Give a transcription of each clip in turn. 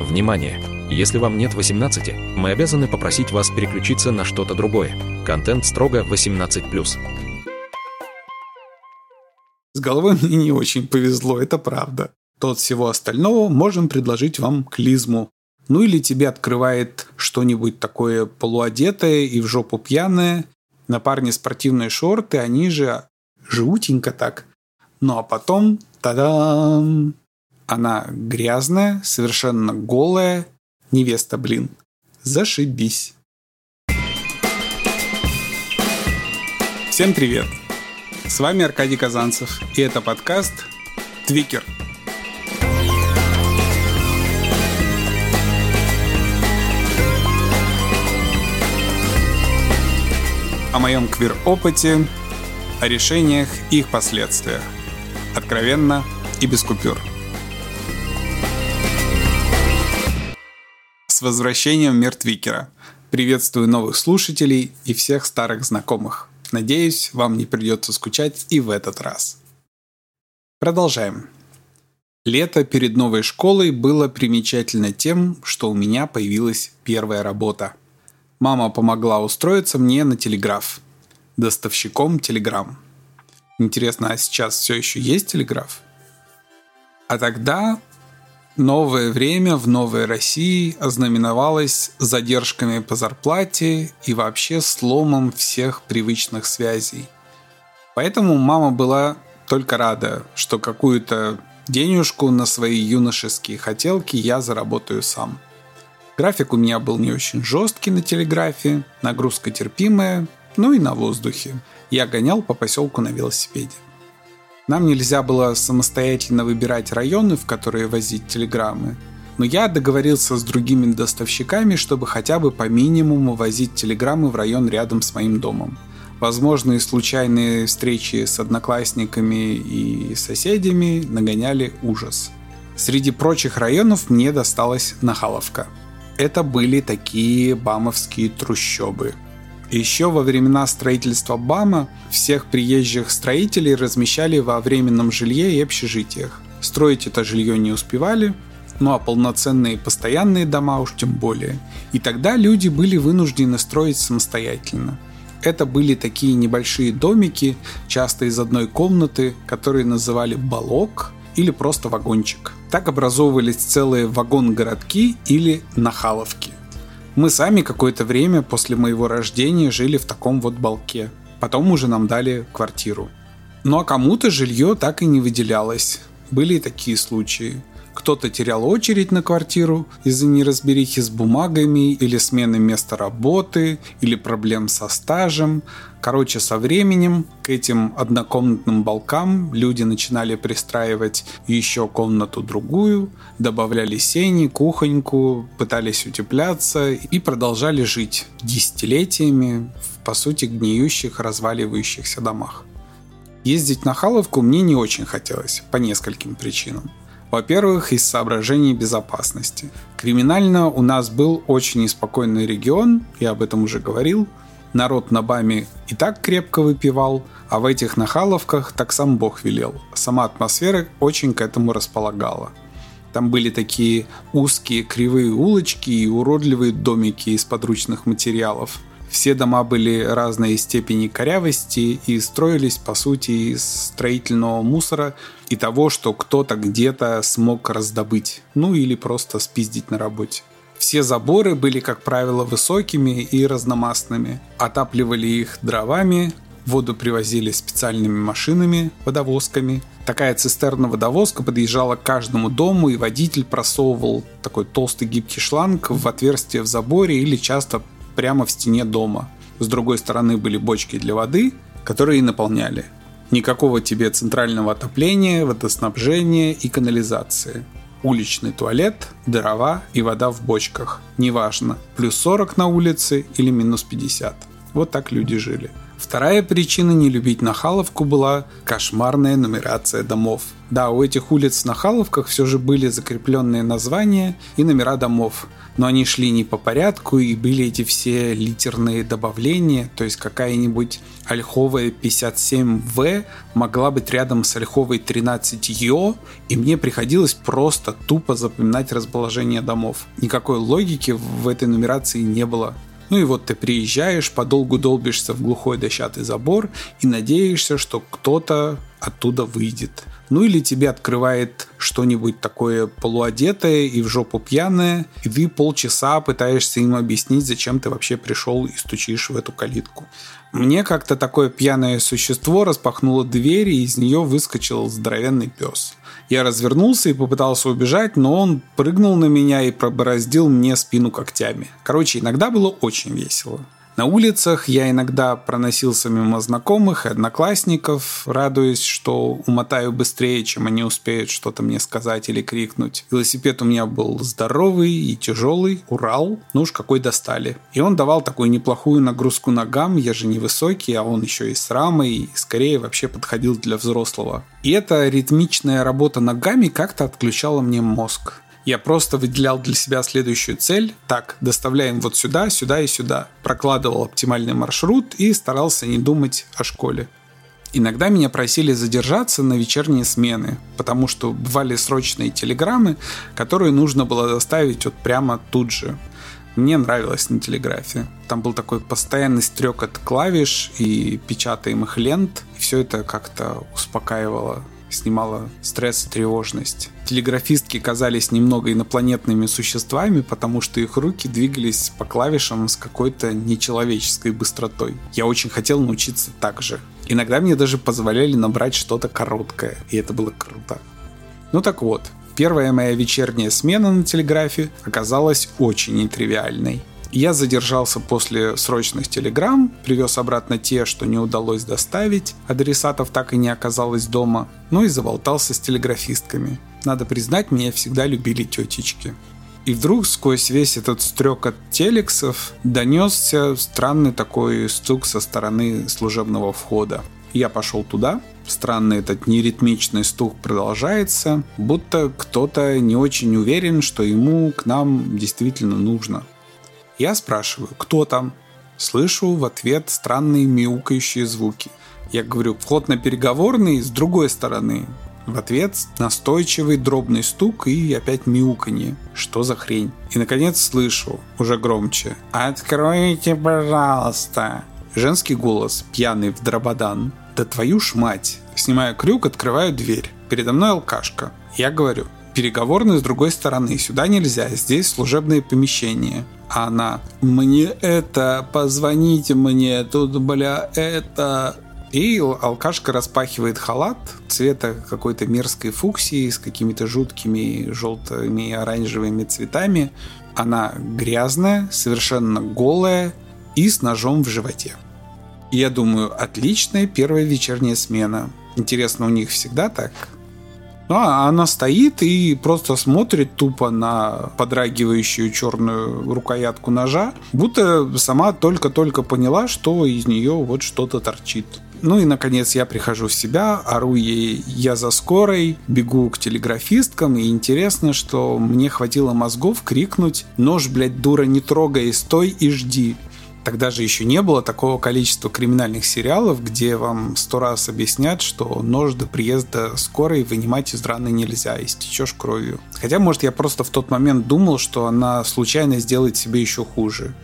Внимание! Если вам нет 18, мы обязаны попросить вас переключиться на что-то другое. Контент строго 18+. С головой мне не очень повезло, это правда. Тот всего остального можем предложить вам клизму. Ну или тебе открывает что-нибудь такое полуодетое и в жопу пьяное. На парне спортивные шорты, они же жутенько так. Ну а потом, та-дам! Она грязная, совершенно голая. Невеста, блин. Зашибись. Всем привет! С вами Аркадий Казанцев, и это подкаст «Твикер». О моем квир-опыте, о решениях и их последствиях. Откровенно и без купюр – С возвращением Мертвикера. Приветствую новых слушателей и всех старых знакомых. Надеюсь, вам не придется скучать и в этот раз. Продолжаем. Лето перед новой школой было примечательно тем, что у меня появилась первая работа. Мама помогла устроиться мне на телеграф. Доставщиком телеграмм. Интересно, а сейчас все еще есть телеграф? А тогда Новое время в Новой России ознаменовалось задержками по зарплате и вообще сломом всех привычных связей. Поэтому мама была только рада, что какую-то денежку на свои юношеские хотелки я заработаю сам. График у меня был не очень жесткий на телеграфе, нагрузка терпимая, ну и на воздухе. Я гонял по поселку на велосипеде. Нам нельзя было самостоятельно выбирать районы, в которые возить телеграммы, но я договорился с другими доставщиками, чтобы хотя бы по минимуму возить телеграммы в район рядом с моим домом. Возможные случайные встречи с одноклассниками и соседями нагоняли ужас. Среди прочих районов мне досталась Нахаловка. Это были такие бамовские трущобы – еще во времена строительства БАМа всех приезжих строителей размещали во временном жилье и общежитиях. Строить это жилье не успевали, ну а полноценные постоянные дома уж тем более. И тогда люди были вынуждены строить самостоятельно. Это были такие небольшие домики, часто из одной комнаты, которые называли балок или просто вагончик. Так образовывались целые вагон-городки или нахаловки. Мы сами какое-то время после моего рождения жили в таком вот балке. Потом уже нам дали квартиру. Ну а кому-то жилье так и не выделялось. Были и такие случаи. Кто-то терял очередь на квартиру из-за неразберихи с бумагами или смены места работы, или проблем со стажем. Короче, со временем к этим однокомнатным балкам люди начинали пристраивать еще комнату другую, добавляли сени, кухоньку, пытались утепляться и продолжали жить десятилетиями в, по сути, гниющих, разваливающихся домах. Ездить на Халовку мне не очень хотелось по нескольким причинам. Во-первых, из соображений безопасности. Криминально у нас был очень неспокойный регион, я об этом уже говорил. Народ на Баме и так крепко выпивал, а в этих нахаловках так сам Бог велел. Сама атмосфера очень к этому располагала. Там были такие узкие кривые улочки и уродливые домики из подручных материалов – все дома были разной степени корявости и строились, по сути, из строительного мусора и того, что кто-то где-то смог раздобыть, ну или просто спиздить на работе. Все заборы были, как правило, высокими и разномастными. Отапливали их дровами, воду привозили специальными машинами, водовозками. Такая цистерна-водовозка подъезжала к каждому дому, и водитель просовывал такой толстый гибкий шланг в отверстие в заборе или часто прямо в стене дома. С другой стороны были бочки для воды, которые наполняли. Никакого тебе центрального отопления, водоснабжения и канализации. Уличный туалет, дрова и вода в бочках. Неважно, плюс 40 на улице или минус 50. Вот так люди жили. Вторая причина не любить Нахаловку была кошмарная нумерация домов. Да, у этих улиц в Нахаловках все же были закрепленные названия и номера домов, но они шли не по порядку и были эти все литерные добавления, то есть какая-нибудь ольховая 57В могла быть рядом с ольховой 13Ё, и мне приходилось просто тупо запоминать расположение домов. Никакой логики в этой нумерации не было. Ну и вот ты приезжаешь, подолгу долбишься в глухой дощатый забор и надеешься, что кто-то оттуда выйдет. Ну или тебе открывает что-нибудь такое полуодетое и в жопу пьяное, и ты полчаса пытаешься им объяснить, зачем ты вообще пришел и стучишь в эту калитку. Мне как-то такое пьяное существо распахнуло дверь, и из нее выскочил здоровенный пес. Я развернулся и попытался убежать, но он прыгнул на меня и пробороздил мне спину когтями. Короче, иногда было очень весело. На улицах я иногда проносился мимо знакомых и одноклассников, радуясь, что умотаю быстрее, чем они успеют что-то мне сказать или крикнуть. Велосипед у меня был здоровый и тяжелый, Урал, ну уж какой достали. И он давал такую неплохую нагрузку ногам, я же невысокий, а он еще и с рамой, и скорее вообще подходил для взрослого. И эта ритмичная работа ногами как-то отключала мне мозг. Я просто выделял для себя следующую цель. Так, доставляем вот сюда, сюда и сюда. Прокладывал оптимальный маршрут и старался не думать о школе. Иногда меня просили задержаться на вечерние смены, потому что бывали срочные телеграммы, которые нужно было доставить вот прямо тут же. Мне нравилось на телеграфе. Там был такой постоянный стрекот клавиш и печатаемых лент. И все это как-то успокаивало снимала стресс и тревожность. Телеграфистки казались немного инопланетными существами, потому что их руки двигались по клавишам с какой-то нечеловеческой быстротой. Я очень хотел научиться так же. Иногда мне даже позволяли набрать что-то короткое, и это было круто. Ну так вот, первая моя вечерняя смена на телеграфе оказалась очень нетривиальной. Я задержался после срочных телеграмм, привез обратно те, что не удалось доставить, адресатов так и не оказалось дома, ну и заболтался с телеграфистками. Надо признать, меня всегда любили тетечки. И вдруг сквозь весь этот стрек от телексов донесся странный такой стук со стороны служебного входа. Я пошел туда, странный этот неритмичный стук продолжается, будто кто-то не очень уверен, что ему к нам действительно нужно. Я спрашиваю, кто там? Слышу в ответ странные мяукающие звуки. Я говорю, вход на переговорный с другой стороны. В ответ настойчивый дробный стук и опять мяуканье. Что за хрень? И наконец слышу, уже громче. «Откройте, пожалуйста!» Женский голос, пьяный в дрободан. «Да твою ж мать!» Снимаю крюк, открываю дверь. Передо мной алкашка. Я говорю, переговорный с другой стороны. Сюда нельзя, здесь служебные помещения. Она, мне это, позвоните мне, тут, бля, это... И алкашка распахивает халат цвета какой-то мерзкой фуксии с какими-то жуткими желтыми и оранжевыми цветами. Она грязная, совершенно голая и с ножом в животе. Я думаю, отличная первая вечерняя смена. Интересно, у них всегда так? Ну, а она стоит и просто смотрит тупо на подрагивающую черную рукоятку ножа, будто сама только-только поняла, что из нее вот что-то торчит. Ну и, наконец, я прихожу в себя, ору ей «я за скорой», бегу к телеграфисткам, и интересно, что мне хватило мозгов крикнуть «нож, блядь, дура, не трогай, стой и жди». Тогда же еще не было такого количества криминальных сериалов, где вам сто раз объяснят, что нож до приезда скорой вынимать из раны нельзя, истечешь кровью. Хотя, может, я просто в тот момент думал, что она случайно сделает себе еще хуже.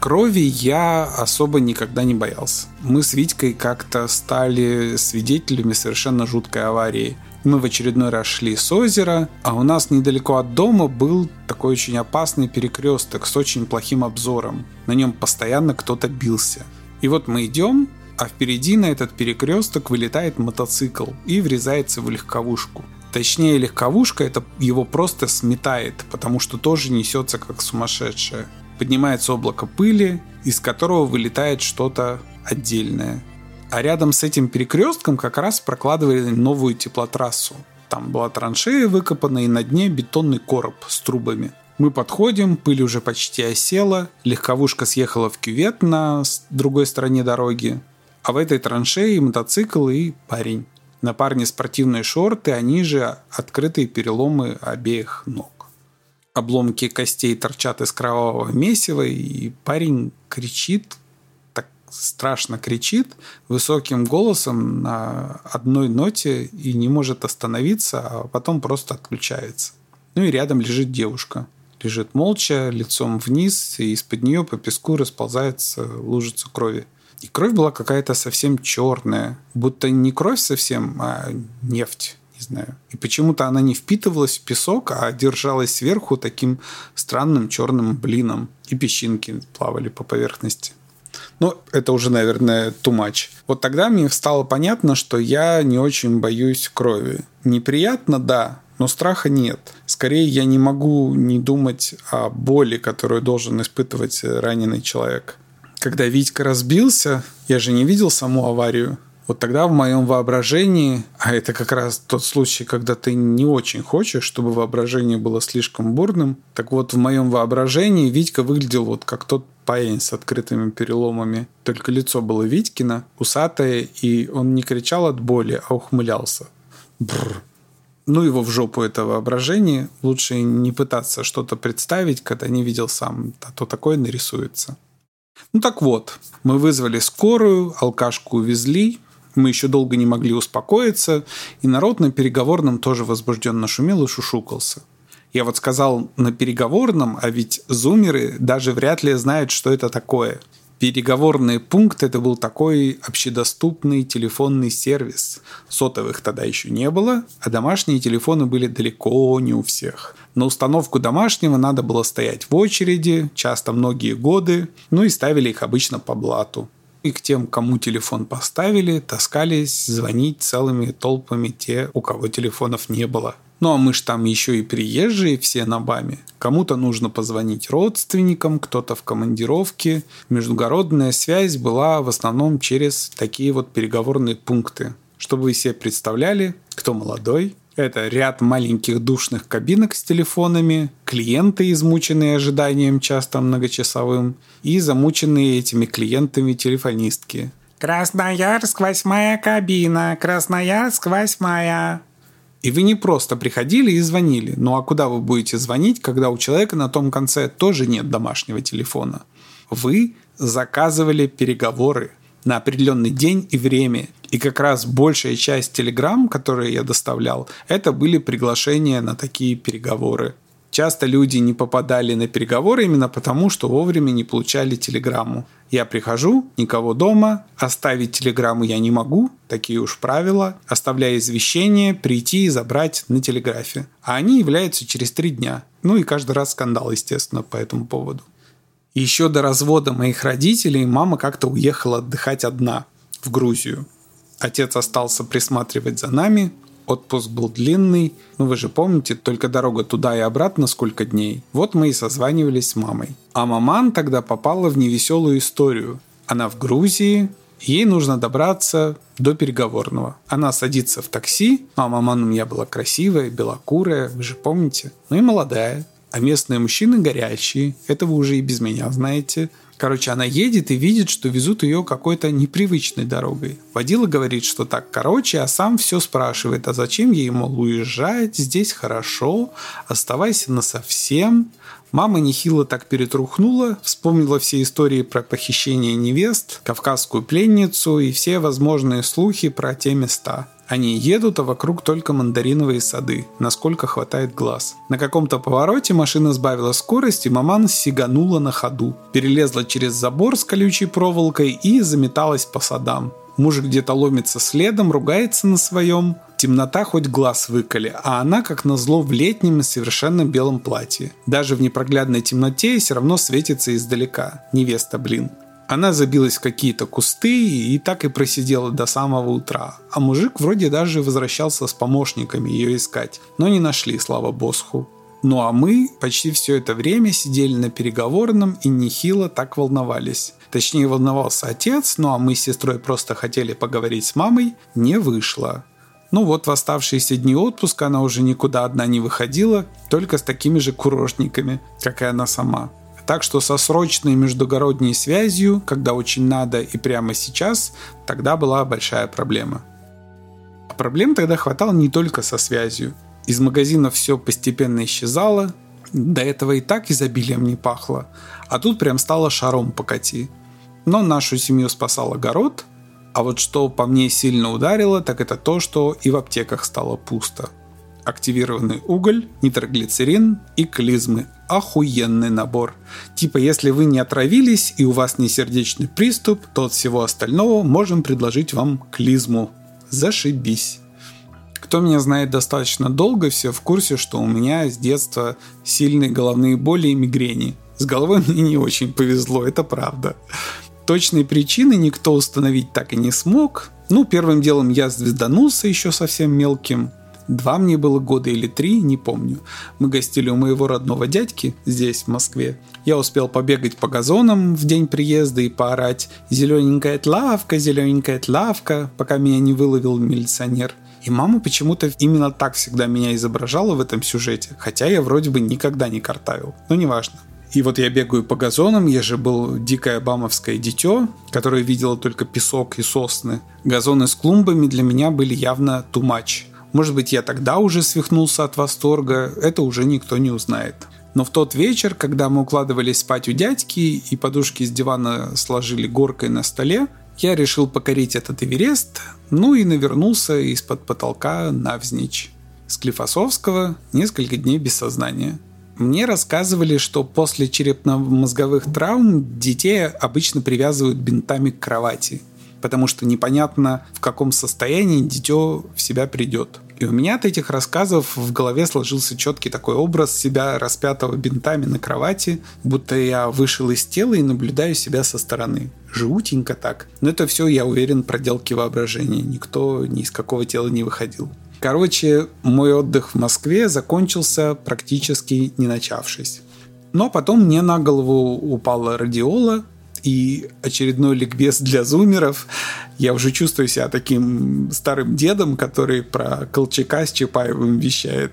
Крови я особо никогда не боялся. Мы с Витькой как-то стали свидетелями совершенно жуткой аварии – мы в очередной раз шли с озера, а у нас недалеко от дома был такой очень опасный перекресток с очень плохим обзором. На нем постоянно кто-то бился. И вот мы идем, а впереди на этот перекресток вылетает мотоцикл и врезается в легковушку. Точнее, легковушка это его просто сметает, потому что тоже несется как сумасшедшая. Поднимается облако пыли, из которого вылетает что-то отдельное. А рядом с этим перекрестком как раз прокладывали новую теплотрассу. Там была траншея выкопана и на дне бетонный короб с трубами. Мы подходим, пыль уже почти осела, легковушка съехала в кювет на другой стороне дороги. А в этой траншеи мотоцикл и парень. На парне спортивные шорты, они же открытые переломы обеих ног. Обломки костей торчат из кровавого месива, и парень кричит, страшно кричит, высоким голосом на одной ноте и не может остановиться, а потом просто отключается. Ну и рядом лежит девушка. Лежит молча, лицом вниз, и из-под нее по песку расползается лужица крови. И кровь была какая-то совсем черная, будто не кровь совсем, а нефть не знаю. И почему-то она не впитывалась в песок, а держалась сверху таким странным черным блином. И песчинки плавали по поверхности. Ну, это уже, наверное, too much. Вот тогда мне стало понятно, что я не очень боюсь крови. Неприятно, да, но страха нет. Скорее, я не могу не думать о боли, которую должен испытывать раненый человек. Когда Витька разбился, я же не видел саму аварию, вот тогда в моем воображении, а это как раз тот случай, когда ты не очень хочешь, чтобы воображение было слишком бурным, так вот в моем воображении Витька выглядел вот как тот парень с открытыми переломами. Только лицо было Витькино, усатое, и он не кричал от боли, а ухмылялся. Бррр. Ну его в жопу это воображение. Лучше не пытаться что-то представить, когда не видел сам, а то такое нарисуется. Ну так вот, мы вызвали скорую, алкашку увезли, мы еще долго не могли успокоиться, и народ на переговорном тоже возбужденно шумел и шушукался. Я вот сказал на переговорном, а ведь зумеры даже вряд ли знают, что это такое. Переговорный пункт это был такой общедоступный телефонный сервис. Сотовых тогда еще не было, а домашние телефоны были далеко не у всех. На установку домашнего надо было стоять в очереди, часто многие годы, ну и ставили их обычно по блату и к тем, кому телефон поставили, таскались звонить целыми толпами те, у кого телефонов не было. Ну а мы ж там еще и приезжие все на БАМе. Кому-то нужно позвонить родственникам, кто-то в командировке. Междугородная связь была в основном через такие вот переговорные пункты. Чтобы вы себе представляли, кто молодой, это ряд маленьких душных кабинок с телефонами, клиенты, измученные ожиданием часто многочасовым, и замученные этими клиентами телефонистки. «Красноярск, восьмая кабина! Красноярск, восьмая!» И вы не просто приходили и звонили. Ну а куда вы будете звонить, когда у человека на том конце тоже нет домашнего телефона? Вы заказывали переговоры на определенный день и время. И как раз большая часть телеграмм, которые я доставлял, это были приглашения на такие переговоры. Часто люди не попадали на переговоры именно потому, что вовремя не получали телеграмму. Я прихожу, никого дома, оставить телеграмму я не могу, такие уж правила, оставляя извещение, прийти и забрать на телеграфе. А они являются через три дня. Ну и каждый раз скандал, естественно, по этому поводу. Еще до развода моих родителей мама как-то уехала отдыхать одна в Грузию. Отец остался присматривать за нами. Отпуск был длинный. Ну вы же помните, только дорога туда и обратно сколько дней. Вот мы и созванивались с мамой. А маман тогда попала в невеселую историю. Она в Грузии, Ей нужно добраться до переговорного. Она садится в такси, а маман у меня была красивая, белокурая, вы же помните, ну и молодая. А местные мужчины горячие, это вы уже и без меня знаете. Короче, она едет и видит, что везут ее какой-то непривычной дорогой. Водила говорит, что так короче, а сам все спрашивает, а зачем ей, мол, уезжать, здесь хорошо, оставайся на совсем. Мама нехило так перетрухнула, вспомнила все истории про похищение невест, кавказскую пленницу и все возможные слухи про те места. Они едут, а вокруг только мандариновые сады, насколько хватает глаз. На каком-то повороте машина сбавила скорость, и маман сиганула на ходу. Перелезла через забор с колючей проволокой и заметалась по садам. Муж где-то ломится следом, ругается на своем. Темнота хоть глаз выколи, а она, как назло, в летнем и совершенно белом платье. Даже в непроглядной темноте все равно светится издалека. Невеста, блин. Она забилась в какие-то кусты и так и просидела до самого утра. А мужик вроде даже возвращался с помощниками ее искать, но не нашли, слава босху. Ну а мы почти все это время сидели на переговорном и нехило так волновались. Точнее волновался отец, ну а мы с сестрой просто хотели поговорить с мамой, не вышло. Ну вот в оставшиеся дни отпуска она уже никуда одна не выходила, только с такими же курортниками, как и она сама. Так что со срочной междугородней связью, когда очень надо и прямо сейчас, тогда была большая проблема. А проблем тогда хватало не только со связью. Из магазинов все постепенно исчезало, до этого и так изобилием не пахло, а тут прям стало шаром покати. Но нашу семью спасал огород, а вот что по мне сильно ударило, так это то, что и в аптеках стало пусто. Активированный уголь, нитроглицерин и клизмы. Охуенный набор. Типа, если вы не отравились и у вас не сердечный приступ, то от всего остального можем предложить вам клизму. Зашибись. Кто меня знает достаточно долго, все в курсе, что у меня с детства сильные головные боли и мигрени. С головой мне не очень повезло, это правда. Точные причины никто установить так и не смог. Ну, первым делом я звезданулся еще совсем мелким. Два мне было года или три, не помню. Мы гостили у моего родного дядьки здесь, в Москве. Я успел побегать по газонам в день приезда и поорать «Зелененькая тлавка, зелененькая тлавка», пока меня не выловил милиционер. И мама почему-то именно так всегда меня изображала в этом сюжете, хотя я вроде бы никогда не картавил. Но неважно. И вот я бегаю по газонам, я же был дикое бамовское дитё, которое видело только песок и сосны. Газоны с клумбами для меня были явно too much. Может быть, я тогда уже свихнулся от восторга, это уже никто не узнает. Но в тот вечер, когда мы укладывались спать у дядьки и подушки с дивана сложили горкой на столе, я решил покорить этот Эверест, ну и навернулся из-под потолка навзничь. Склифосовского несколько дней без сознания. Мне рассказывали, что после черепно-мозговых травм детей обычно привязывают бинтами к кровати, потому что непонятно, в каком состоянии дитё в себя придет. И у меня от этих рассказов в голове сложился четкий такой образ себя распятого бинтами на кровати, будто я вышел из тела и наблюдаю себя со стороны. Жутенько так. Но это все, я уверен, проделки воображения. Никто ни из какого тела не выходил. Короче, мой отдых в Москве закончился практически не начавшись. Но потом мне на голову упала радиола, и очередной ликбез для зумеров. Я уже чувствую себя таким старым дедом, который про Колчака с Чапаевым вещает.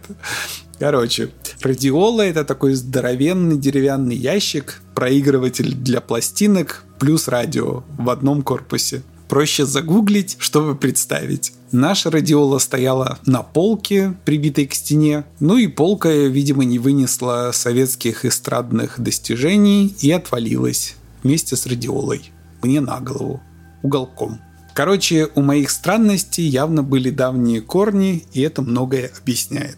Короче, радиола это такой здоровенный деревянный ящик, проигрыватель для пластинок плюс радио в одном корпусе. Проще загуглить, чтобы представить. Наша радиола стояла на полке, прибитой к стене. Ну и полка, видимо, не вынесла советских эстрадных достижений и отвалилась вместе с радиолой. Мне на голову. Уголком. Короче, у моих странностей явно были давние корни, и это многое объясняет.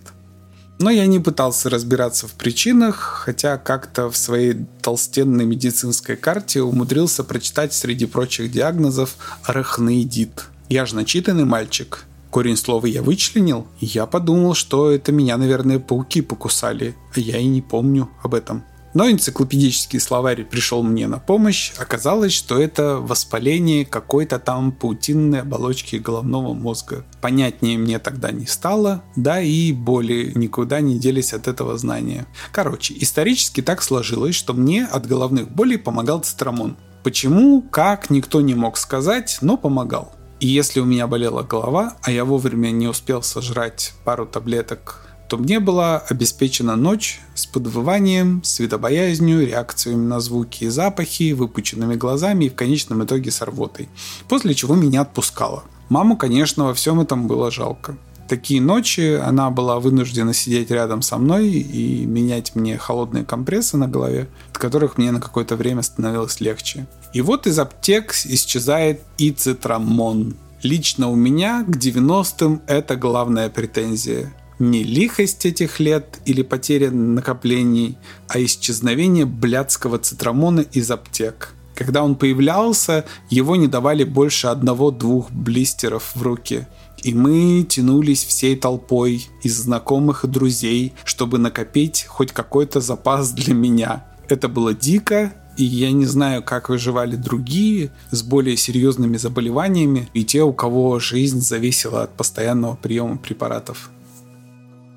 Но я не пытался разбираться в причинах, хотя как-то в своей толстенной медицинской карте умудрился прочитать среди прочих диагнозов арахноидит – я же начитанный мальчик. Корень слова я вычленил, и я подумал, что это меня, наверное, пауки покусали, а я и не помню об этом. Но энциклопедический словарь пришел мне на помощь. Оказалось, что это воспаление какой-то там паутинной оболочки головного мозга. Понятнее мне тогда не стало, да и боли никуда не делись от этого знания. Короче, исторически так сложилось, что мне от головных болей помогал цитрамон. Почему, как, никто не мог сказать, но помогал. И если у меня болела голова, а я вовремя не успел сожрать пару таблеток, то мне была обеспечена ночь с подвыванием, светобоязнью, реакциями на звуки и запахи, выпученными глазами и в конечном итоге с рвотой. После чего меня отпускало. Маму, конечно, во всем этом было жалко такие ночи она была вынуждена сидеть рядом со мной и менять мне холодные компрессы на голове, от которых мне на какое-то время становилось легче. И вот из аптек исчезает и цитрамон. Лично у меня к 90-м это главная претензия. Не лихость этих лет или потеря накоплений, а исчезновение блядского цитрамона из аптек. Когда он появлялся, его не давали больше одного-двух блистеров в руки – и мы тянулись всей толпой из знакомых и друзей, чтобы накопить хоть какой-то запас для меня. Это было дико, и я не знаю, как выживали другие с более серьезными заболеваниями и те, у кого жизнь зависела от постоянного приема препаратов.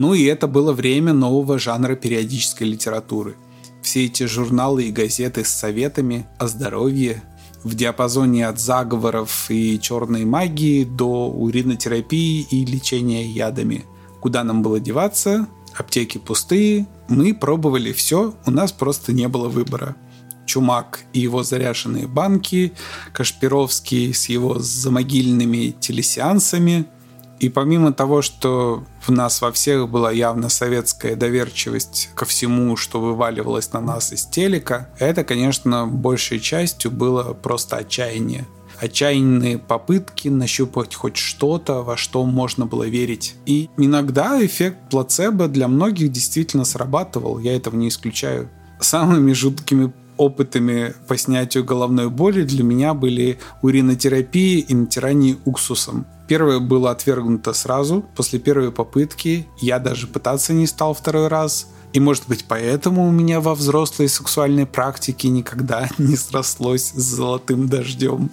Ну и это было время нового жанра периодической литературы. Все эти журналы и газеты с советами о здоровье, в диапазоне от заговоров и черной магии до уринотерапии и лечения ядами. Куда нам было деваться? Аптеки пустые, Мы пробовали все, у нас просто не было выбора. Чумак и его заряженные банки, Кашпировский с его замогильными телесеансами. И помимо того, что в нас во всех была явно советская доверчивость ко всему, что вываливалось на нас из телека, это, конечно, большей частью было просто отчаяние отчаянные попытки нащупать хоть что-то, во что можно было верить. И иногда эффект плацебо для многих действительно срабатывал, я этого не исключаю. Самыми жуткими опытами по снятию головной боли для меня были уринотерапия и натирание уксусом. Первое было отвергнуто сразу, после первой попытки. Я даже пытаться не стал второй раз. И может быть поэтому у меня во взрослой сексуальной практике никогда не срослось с золотым дождем.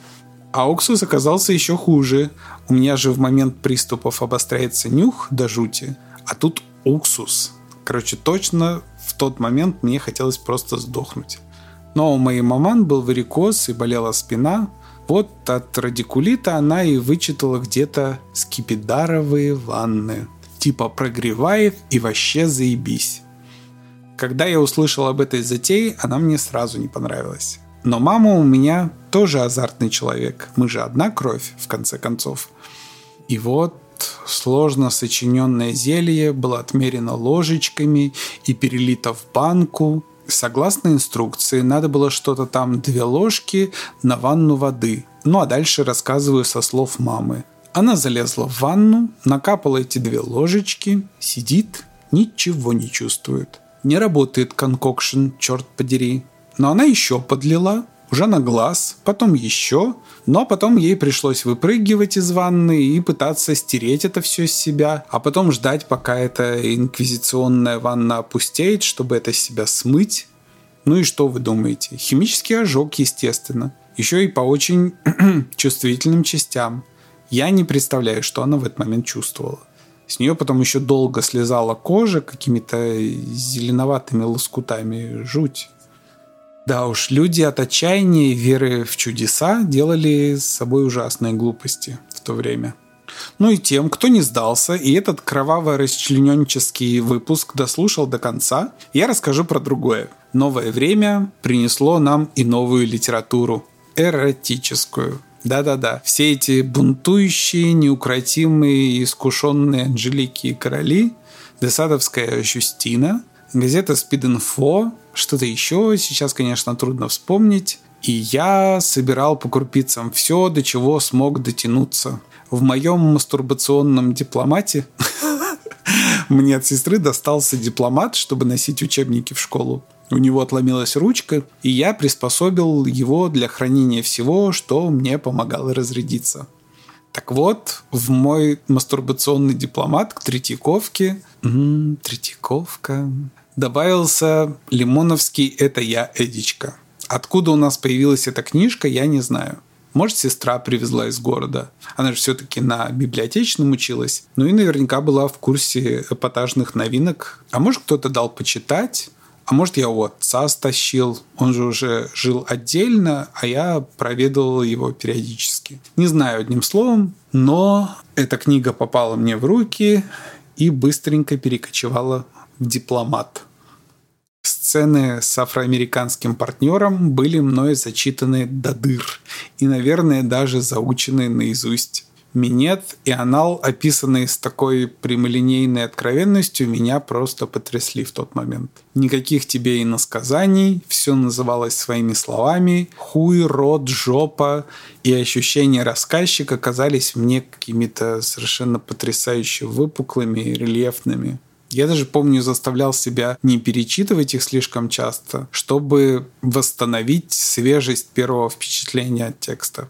А уксус оказался еще хуже. У меня же в момент приступов обостряется нюх до жути, а тут уксус. Короче, точно в тот момент мне хотелось просто сдохнуть. Но у моей маман был варикоз и болела спина. Вот от радикулита она и вычитала где-то скипидаровые ванны. Типа прогревает и вообще заебись. Когда я услышал об этой затее, она мне сразу не понравилась. Но мама у меня тоже азартный человек. Мы же одна кровь, в конце концов. И вот сложно сочиненное зелье было отмерено ложечками и перелито в банку. Согласно инструкции, надо было что-то там две ложки на ванну воды. Ну а дальше рассказываю со слов мамы. Она залезла в ванну, накапала эти две ложечки, сидит, ничего не чувствует. Не работает конкокшн, черт подери. Но она еще подлила, уже на глаз, потом еще, но потом ей пришлось выпрыгивать из ванны и пытаться стереть это все с себя, а потом ждать, пока эта инквизиционная ванна опустеет, чтобы это с себя смыть. Ну и что вы думаете? Химический ожог, естественно. Еще и по очень чувствительным частям. Я не представляю, что она в этот момент чувствовала. С нее потом еще долго слезала кожа какими-то зеленоватыми лоскутами. Жуть. Да уж, люди от отчаяния и веры в чудеса делали с собой ужасные глупости в то время. Ну и тем, кто не сдался и этот кроваво-расчлененческий выпуск дослушал до конца, я расскажу про другое. Новое время принесло нам и новую литературу. Эротическую. Да-да-да, все эти бунтующие, неукротимые, искушенные Анжелики и короли, Десадовская Жюстина, газета Спид-Инфо, что-то еще сейчас, конечно, трудно вспомнить. И я собирал по крупицам все, до чего смог дотянуться. В моем мастурбационном дипломате мне от сестры достался дипломат, чтобы носить учебники в школу. У него отломилась ручка, и я приспособил его для хранения всего, что мне помогало разрядиться. Так вот, в мой мастурбационный дипломат к Третьяковке... М-м, Третьяковка добавился Лимоновский «Это я, Эдичка». Откуда у нас появилась эта книжка, я не знаю. Может, сестра привезла из города. Она же все-таки на библиотечном училась. Ну и наверняка была в курсе эпатажных новинок. А может, кто-то дал почитать. А может, я у отца стащил. Он же уже жил отдельно, а я проведывал его периодически. Не знаю одним словом, но эта книга попала мне в руки и быстренько перекочевала в дипломат. Сцены с афроамериканским партнером были мной зачитаны до дыр и, наверное, даже заучены наизусть. Минет и анал, описанные с такой прямолинейной откровенностью, меня просто потрясли в тот момент. Никаких тебе и насказаний, все называлось своими словами. Хуй, рот, жопа и ощущения рассказчика казались мне какими-то совершенно потрясающе выпуклыми и рельефными. Я даже помню, заставлял себя не перечитывать их слишком часто, чтобы восстановить свежесть первого впечатления от текста.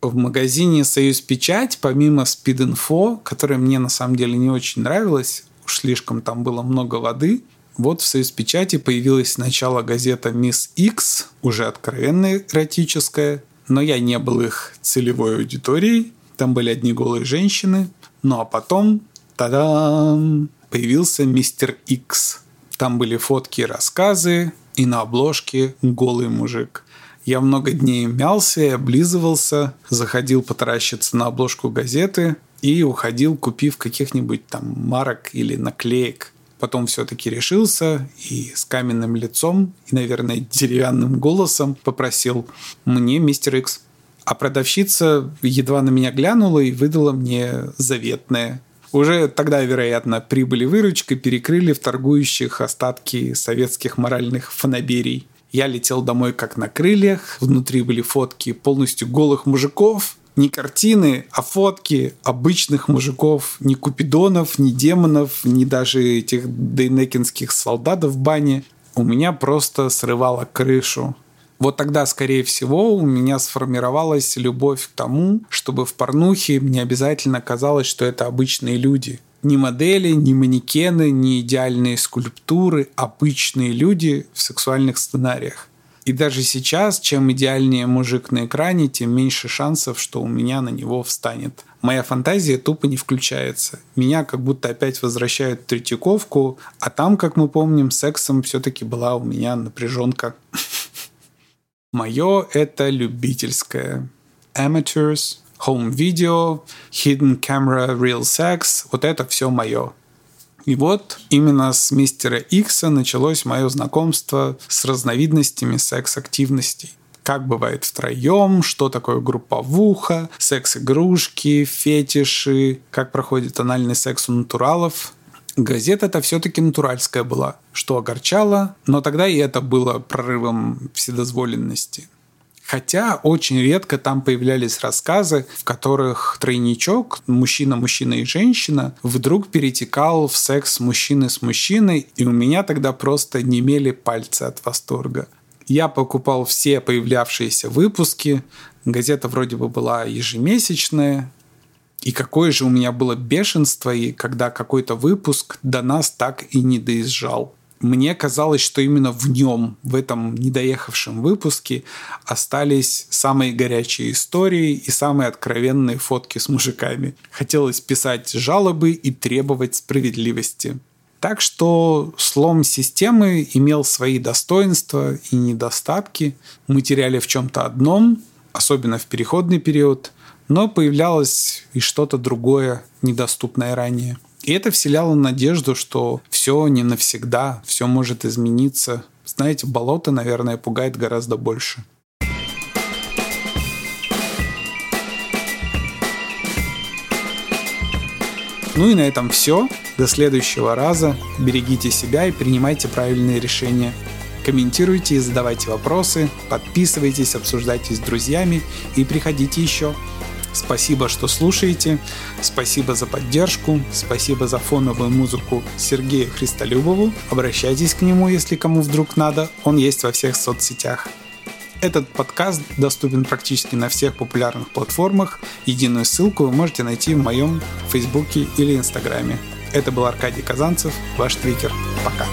В магазине «Союз Печать», помимо Speed которая мне на самом деле не очень нравилась, уж слишком там было много воды, вот в «Союз Печати» появилась сначала газета «Мисс X, уже откровенно эротическая, но я не был их целевой аудиторией, там были одни голые женщины, ну а потом, та-дам, появился Мистер Икс. Там были фотки и рассказы, и на обложке голый мужик. Я много дней мялся и облизывался, заходил потаращиться на обложку газеты и уходил, купив каких-нибудь там марок или наклеек. Потом все-таки решился и с каменным лицом и, наверное, деревянным голосом попросил «Мне мистер Икс». А продавщица едва на меня глянула и выдала мне заветное. Уже тогда, вероятно, прибыли выручка перекрыли в торгующих остатки советских моральных фанаберий. Я летел домой как на крыльях, внутри были фотки полностью голых мужиков, не картины, а фотки обычных мужиков, ни купидонов, ни демонов, ни даже этих дейнекинских солдатов в бане. У меня просто срывало крышу. Вот тогда, скорее всего, у меня сформировалась любовь к тому, чтобы в порнухе мне обязательно казалось, что это обычные люди. Не модели, не манекены, не идеальные скульптуры, обычные люди в сексуальных сценариях. И даже сейчас, чем идеальнее мужик на экране, тем меньше шансов, что у меня на него встанет. Моя фантазия тупо не включается. Меня как будто опять возвращают в Третьяковку, а там, как мы помним, сексом все-таки была у меня напряженка. Мое это любительское. Amateurs, home video, hidden camera, real sex. Вот это все мое. И вот именно с мистера Икса началось мое знакомство с разновидностями секс-активностей как бывает втроем, что такое групповуха, секс-игрушки, фетиши, как проходит анальный секс у натуралов. Газета это все-таки натуральская была, что огорчало, но тогда и это было прорывом вседозволенности. Хотя очень редко там появлялись рассказы, в которых тройничок, мужчина, мужчина и женщина, вдруг перетекал в секс мужчины с мужчиной, и у меня тогда просто немели пальцы от восторга. Я покупал все появлявшиеся выпуски, газета вроде бы была ежемесячная, и какое же у меня было бешенство, и когда какой-то выпуск до нас так и не доезжал мне казалось, что именно в нем, в этом недоехавшем выпуске, остались самые горячие истории и самые откровенные фотки с мужиками. Хотелось писать жалобы и требовать справедливости. Так что слом системы имел свои достоинства и недостатки. Мы теряли в чем-то одном, особенно в переходный период, но появлялось и что-то другое, недоступное ранее. И это вселяло надежду, что все не навсегда, все может измениться. Знаете, болото, наверное, пугает гораздо больше. Ну и на этом все. До следующего раза. Берегите себя и принимайте правильные решения. Комментируйте и задавайте вопросы, подписывайтесь, обсуждайте с друзьями и приходите еще. Спасибо, что слушаете. Спасибо за поддержку. Спасибо за фоновую музыку Сергею Христолюбову. Обращайтесь к нему, если кому вдруг надо. Он есть во всех соцсетях. Этот подкаст доступен практически на всех популярных платформах. Единую ссылку вы можете найти в моем Фейсбуке или Инстаграме. Это был Аркадий Казанцев, ваш твикер. Пока.